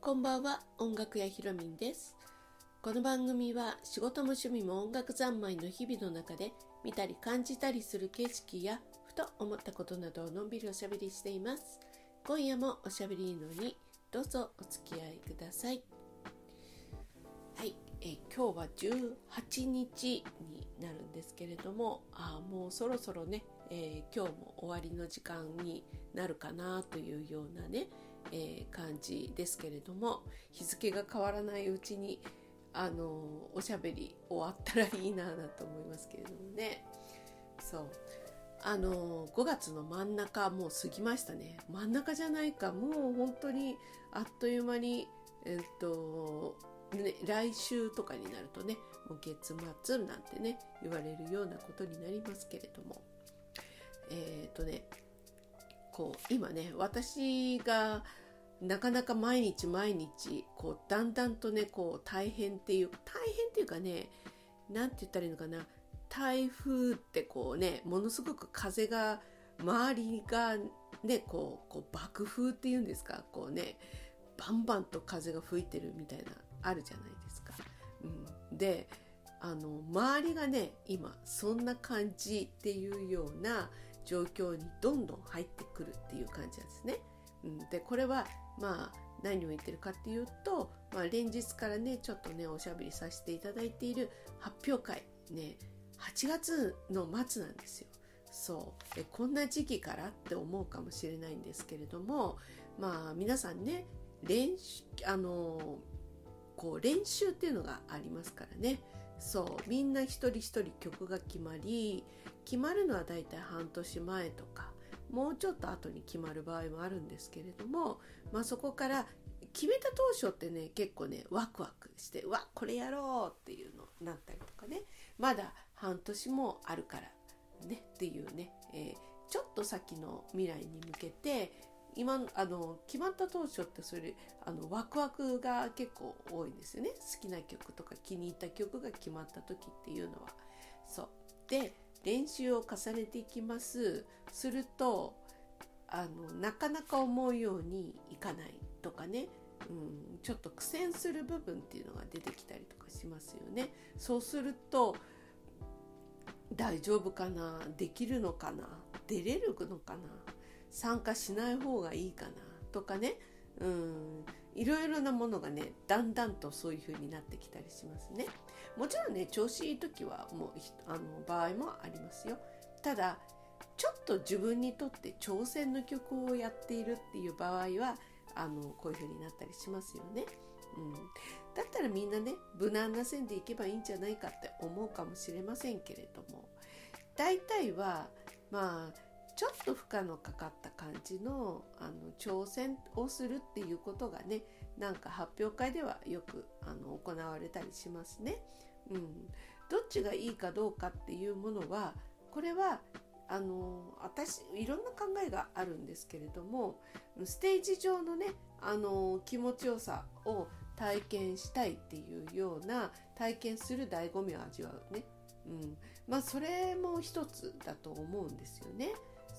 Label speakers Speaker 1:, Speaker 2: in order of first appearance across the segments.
Speaker 1: こんばんは音楽屋ひろみんです。この番組は仕事も趣味も音楽三昧の日々の中で見たり感じたりする景色やふと思ったことなどをのんびりおしゃべりしています。今夜もおしゃべりいいのにどうぞお付き合いください。はい。え今日は18日になるんですけれどもあもうそろそろね、えー、今日も終わりの時間になるかなというようなね、えー、感じですけれども日付が変わらないうちにあのおしゃべり終わったらいいなと思いますけれどもね。そう。あの5月の真ん中もう過ぎましたね。真ん中じゃないかもう本当にあっという間にえっとね、来週とかになるとねもう月末なんてね言われるようなことになりますけれども。えっ、ー、とねこう今ね私がなかなか毎日毎日こうだんだんとねこう大変っていう大変っていうかね何て言ったらいいのかな台風ってこうねものすごく風が周りがねこうこう爆風っていうんですかこうねバンバンと風が吹いてるみたいなあるじゃないですか。うん、であの周りがね今そんな感じっていうような状況にどんどん入ってくるっていう感じなんですね。うん、でこれはまあ何を言ってるかっていうと、まあ、連日からねちょっとねおしゃべりさせていただいている発表会ね8月の末なんですよ。そうでこんな時期からって思うかもしれないんですけれどもまあ皆さんね練習あのこう練習っていうのがありますからね。そうみんな一人一人曲が決まり決まるのはだいたい半年前とかもうちょっと後に決まる場合もあるんですけれども、まあ、そこから決めた当初ってね結構ねワクワクしてわこれやろうっていうのになったりとかね。まだ半年もあるからねっていうね、えー、ちょっと先の未来に向けて今あの決まった当初ってそれあのワクワクが結構多いんですよね。好きな曲とか気に入った曲が決まった時っていうのは。そう。で練習を重ねていきます。するとあのなかなか思うようにいかないとかね、うん、ちょっと苦戦する部分っていうのが出てきたりとかしますよね。そうすると大丈夫かな？できるのかな？出れるのかな？参加しない方がいいかなとかね。うん。いろいろなものがねだんだんとそういう風になってきたりしますね。もちろんね調子いい時はもうあの場合もありますよ。ただちょっと自分にとって挑戦の曲をやっているっていう場合はあのこういう風になったりしますよね、うん、だったらみんなね無難な線でいけばいいんじゃないかって思うかもしれませんけれども。大体はまあちょっと負荷のかかった感じのあの挑戦をするっていうことがねなんか発表会ではよくあの行われたりしますね。うん、どっちがいいかどうかっていうものはこれはあの私いろんな考えがあるんですけれどもステージ上のねあの気持ちよさを体験したいっていうような体験する醍醐味を味わうね、うん、まあそれも一つだと思うんですよね。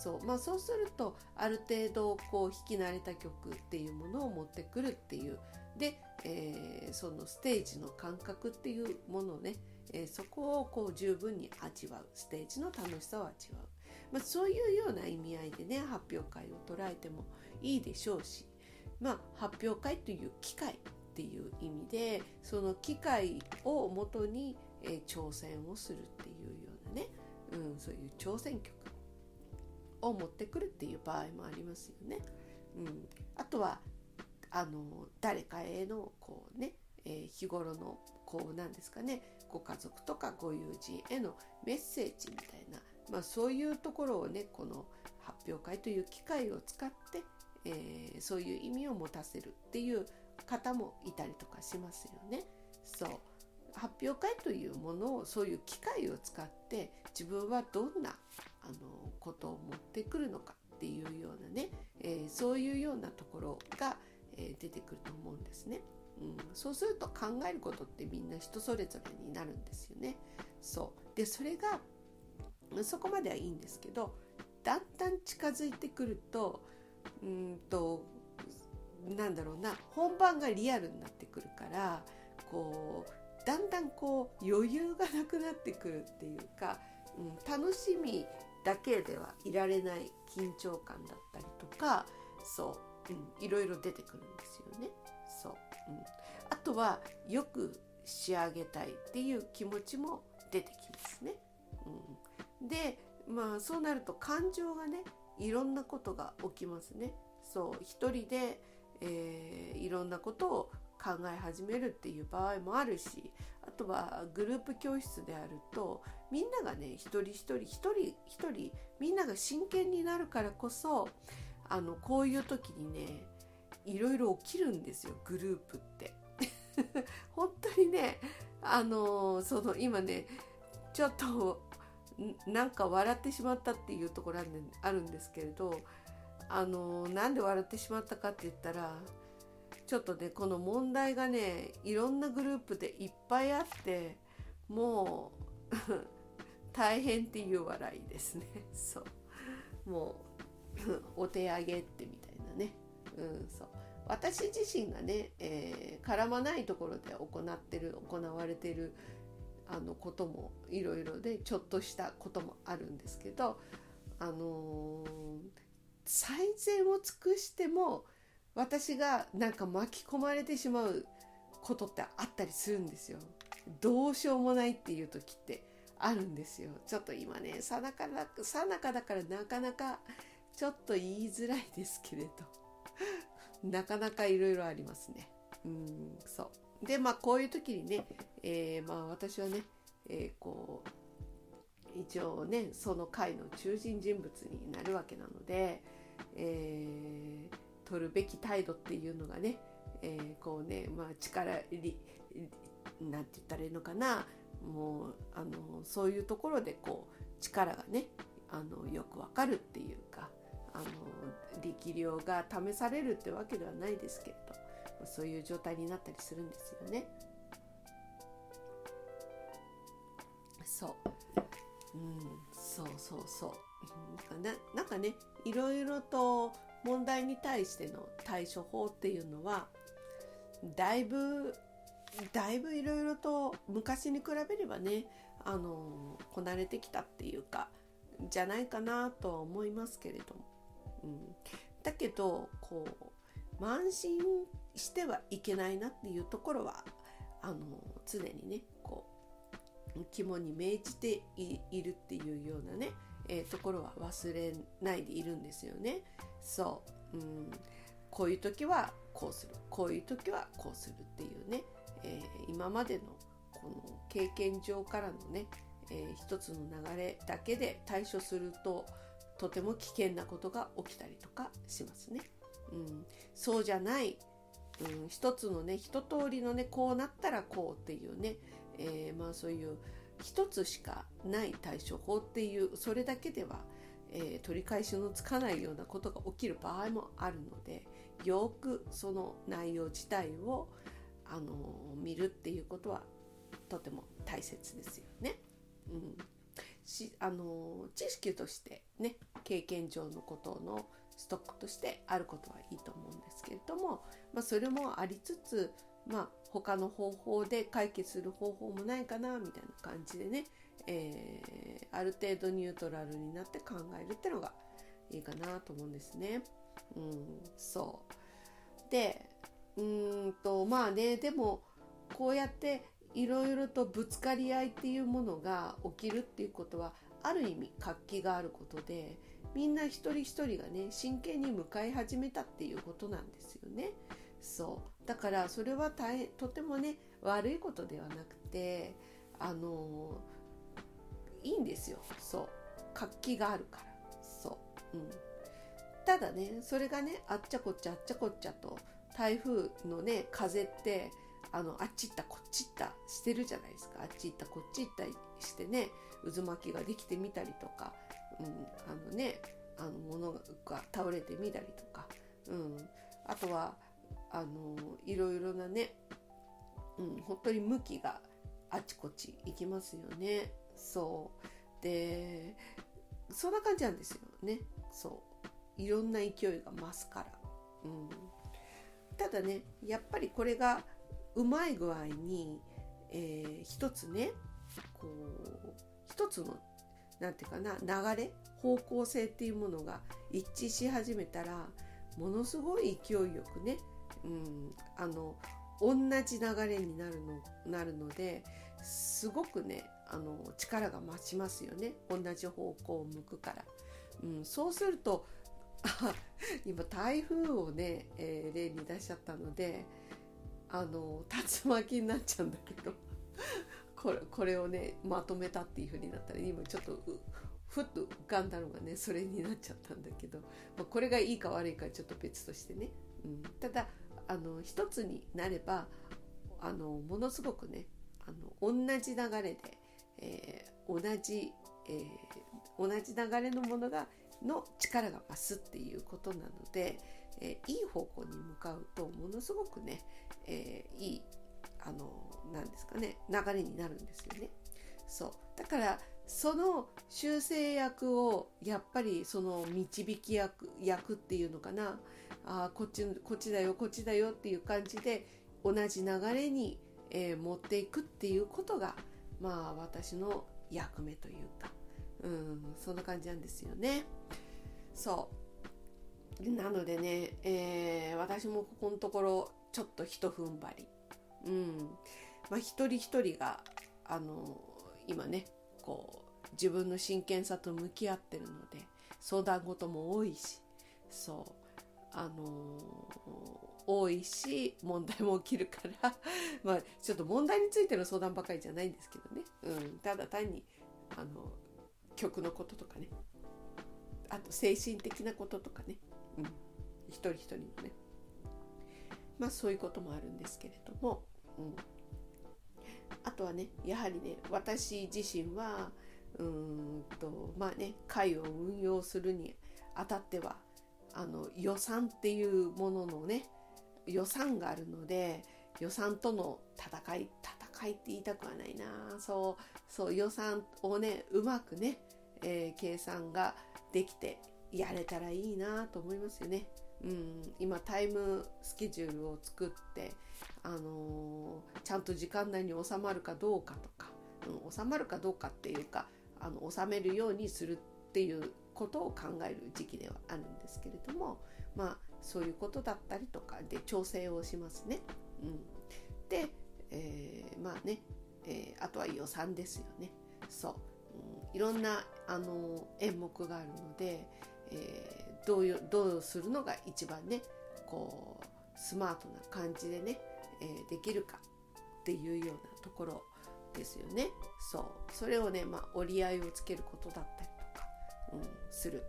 Speaker 1: そうまあ、そうするとある程度こう弾き慣れた曲っていうものを持ってくるっていう。で、えー、そのステージの感覚っていうものをね、えー、そこをこう十分に味わう。ステージの楽しさを味わう、まあ、そういうような意味合いでね発表会を捉えてもいいでしょうし、まあ、発表会という機会っていう意味でその機会をもとに、えー、挑戦をするっていうようなね、うん、そういう挑戦曲。を持ってくるっていう場合もありますよね。うん、あとはあの誰かへのこうね、えー、日頃のこうなんですかねご家族とかご友人へのメッセージみたいな、まあ、そういうところをねこの発表会という機会を使って、えー、そういう意味を持たせるっていう方もいたりとかしますよね。そう発表会というものをそういう機会を使って自分はどんなあのことを持ってくるのかっていうようなね、えー、そういうようなところが、えー、出てくると思うんですね。うん、そうすると考えることってみんな人それぞれになるんですよね。そうでそれがそこまではいいんですけどだんだん近づいてくるとうんとなんだろうな本番がリアルになってくるからこうだんだんこう余裕がなくなってくるっていうか、うん、楽しみだけではいられない緊張感だったりとかそう、うん、いろいろ出てくるんですよね。そう、うん、あとはよく仕上げたいっていう気持ちも出てきますね。うん、でまあそうなると感情がねいろんなことが起きますね。そう一人で、えー、いろんなことを考え始めるっていう場合もあるしあとはグループ教室であるとみんながね一人一人一人一人みんなが真剣になるからこそあのこういう時にねいろいろ起きるんですよグループって。本当にねあのその今ねちょっとなんか笑ってしまったっていうところあるんですけれどあのなんで笑ってしまったかって言ったらちょっとねこの問題がねいろんなグループでいっぱいあってもう 大変っていう笑いですね。そう。もう お手上げってみたいなね。うんそう。私自身がね、えー、絡まないところで行ってる行われてるあのこともいろいろでちょっとしたこともあるんですけどあのー、最善を尽くしても私がなんか巻き込まれてしまうことってあったりするんですよ。どうしようもないっていう時ってあるんですよ。ちょっと今ね、さなかだ、さなかだからなかなかちょっと言いづらいですけれど、なかなかいろいろありますね。うん、そう。で、まあこういう時にね、えー、まあ私はね、えー、こう、一応ね、その会の中心人物になるわけなので、えー取るべき態度っていうのがね、えー、こうね、まあ、力りなんて言ったらいいのかなもうあのそういうところでこう力がねあのよくわかるっていうかあの力量が試されるってわけではないですけれどそういう状態になったりするんですよね。そう、うん、そうそうそう。ななんかねいろいろと問題に対しての対処法っていうのはだいぶだいぶいろいろと昔に比べればねあのこなれてきたっていうかじゃないかなとは思いますけれども、うん、だけどこう慢心してはいけないなっていうところはあの常にねこう肝に銘じているっていうようなね、えー、ところは忘れないでいるんですよね。そう、うん、こういう時はこうする。こういう時はこうするっていうね、えー、今までのこの経験上からのね、えー、一つの流れだけで対処するととても危険なことが起きたりとかしますね。うん、そうじゃない、うん、一つのね一通りのねこうなったらこうっていうね、えー、まあそういう一つしかない対処法っていうそれだけではえー、取り返しのつかないようなことが起きる場合もあるのでよくその内容自体を、あのー、見るっていうことはとても大切ですよね。うん、しあのー、知識としてね経験上のことのストックとしてあることはいいと思うんですけれども、まあ、それもありつつ、まあ、他の方法で解決する方法もないかなみたいな感じでねえー、ある程度ニュートラルになって考えるってのがいいかなと思うんですね。うん、そう。で、うんと、まあね、でも、こうやっていろいろとぶつかり合いっていうものが起きるっていうことは、ある意味活気があることで、みんな一人一人がね、真剣に向かい始めたっていうことなんですよね。そう。だから、それは大とてもね、悪いことではなくて、あのいいんですよ。そう。活気があるから。そう、うん、ただねそれがねあっちゃこっちゃあっちゃこっちゃと台風のね風ってあのあっち行ったこっち行ったしてるじゃないですか。あっち行ったこっち行ったしてね渦巻きができてみたりとか、うん、あのねあの物が倒れてみたりとか、うん、あとはあのいろいろなね、うん、本当に向きがあちこち行きますよね。そう。でそんな感じなんですよね。そう。いろんな勢いが増すから、うん、ただねやっぱりこれがうまい具合に、えー、一つねこう一つの何て言うかな流れ方向性っていうものが一致し始めたらものすごい勢いよくね、うん、あの同じ流れになるのなるのですごくねあの力が増しますよね同じ方向を向くから。うん、そうすると 今台風をね、えー、例に出しちゃったのであの竜巻になっちゃうんだけど これこれをねまとめたっていう風になったら今ちょっとふっと浮かんだのがねそれになっちゃったんだけど、まあ、これがいいか悪いかちょっと別としてね、うん、ただあの一つになればあのものすごくねあの同じ流れで、えー、同じ、えー、同じ流れのものがの力が増すっていうことなので、えー、いい方向に向かうとものすごくね、えー、いいあのなんですかね流れになるんですよね。そうだからその修正役をやっぱりその導き役役っていうのかなあこっちこっちだよこっちだよっていう感じで同じ流れに、えー、持っていくっていうことがまあ私の役目というか、うん、そんな感じなんですよね。そう。なのでね、えー、私もここのところちょっとひと踏ん張り、うん。まあ、一人一人があの今ねこう自分の真剣さと向き合ってるので相談事も多いしそう。あのー、多いし問題も起きるから まあちょっと問題についての相談ばかりじゃないんですけどね、うん、ただ単にあの曲のこととかね。あと精神的なこととかね、うん、一人一人のね。まあそういうこともあるんですけれども、うん、あとはねやはりね私自身はうんとまあね会を運用するにあたってはあの予算っていうもののね予算があるので予算との戦い戦いって言いたくはないなそうそう予算をねうまくね、えー、計算ができてやれたらいいなと思いますよね。うん、今タイムスケジュールを作って、あのー、ちゃんと時間内に収まるかどうかとか、うん、収まるかどうかっていうかあの収めるようにするっていうことを考える時期ではあるんですけれどもまあそういうことだったりとかで調整をしますね。うん、で、えー、まあね、えー、あとは予算ですよね。そう、うん、いろんなあの演目があるので、えー、どういうどうするのが一番ねこうスマートな感じでね、えー、できるかっていうようなところですよね。そうそれをね、まあ、折り合いをつけることだったりうん、する。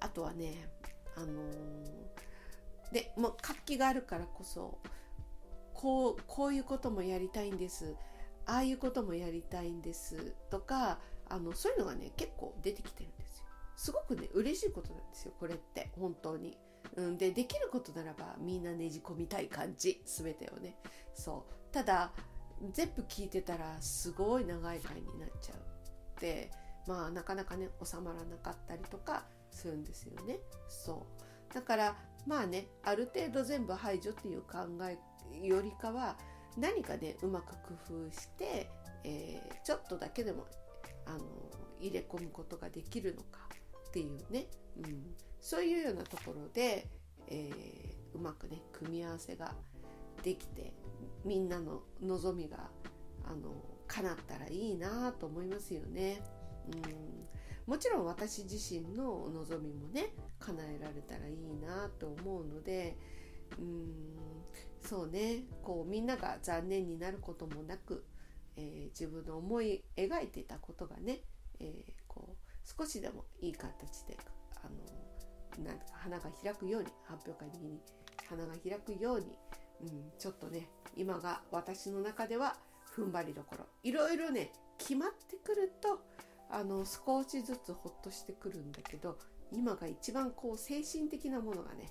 Speaker 1: あとはねあのー、でもう活気があるからこそこうこういうこともやりたいんです。ああいうこともやりたいんです。とかあのそういうのがね結構出てきてるんですよ。すごくね嬉しいことなんですよこれって。本当に、うん、でできることならばみんなねじ込みたい感じ。全てをね。そう。ただ全部聞いてたらすごい長い回になっちゃう。でまあなかなかね収まらなかったりとかするんですよね。そうだからまあねある程度全部排除っていう考えよりかは何かねうまく工夫して、えー、ちょっとだけでもあの入れ込むことができるのかっていうね、うん、そういうようなところで、えー、うまくね組み合わせができてみんなの望みがあの叶ったらいいなと思いますよね。うん。もちろん私自身の望みもね叶えられたらいいなと思うのでうん。そうね。こうみんなが残念になることもなく、えー、自分の思い描いていたことがね、えー、こう少しでもいい形であのなんか花が開くように発表会的に花が開くように、うん、ちょっとね今が私の中では踏ん張りどころ。いろいろね決まってくるとあの少しずつほっとしてくるんだけど今が一番こう精神的なものがね、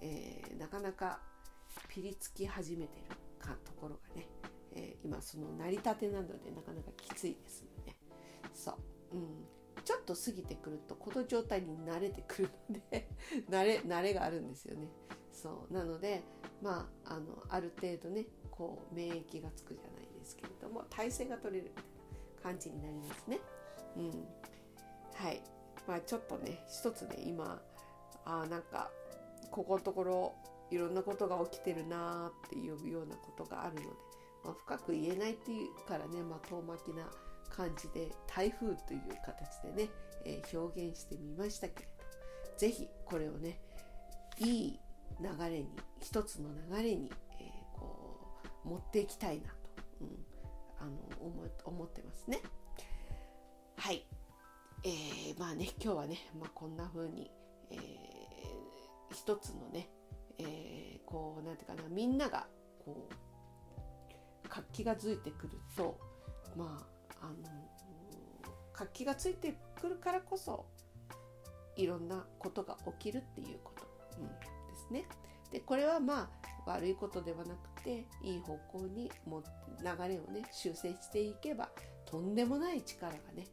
Speaker 1: えー、なかなかピリつき始めてるかところがね、えー、今その成り立てなのでなかなかきついですよね。そう、うん、ちょっと過ぎてくるとこの状態に慣れてくるので 慣れ慣れがあるんですよね。そう。なのでまああのある程度ねこう免疫がつくじゃないですけれども体勢が取れるみたいな感じになりますね。うんはいまあちょっとね一つね今あなんかここのところいろんなことが起きてるなーっていうようなことがあるので、まあ、深く言えないっていうからね、まあ、遠巻きな感じで台風という形でね、えー、表現してみましたけれど是非これをねいい流れに一つの流れに、えー、こう持っていきたいなと、うん、あの思思ってますね。はい、えー、まあね今日はね、まあ、こんな風に、えー、一つのねえー、こうなんていうかなみんながこう活気がついてくるとまああの活気がついてくるからこそいろんなことが起きるっていうこと、うん、ですね。でこれはまあ悪いことではなくていい方向にも流れをね修正していけばとんでもない力がね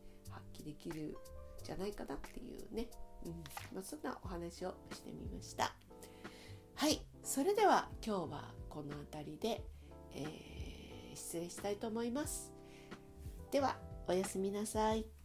Speaker 1: できるじゃないかなっていうね、うん。まあ、そんなお話をしてみました。はい。それでは今日はこの辺りで、えー、失礼したいと思います。ではおやすみなさい。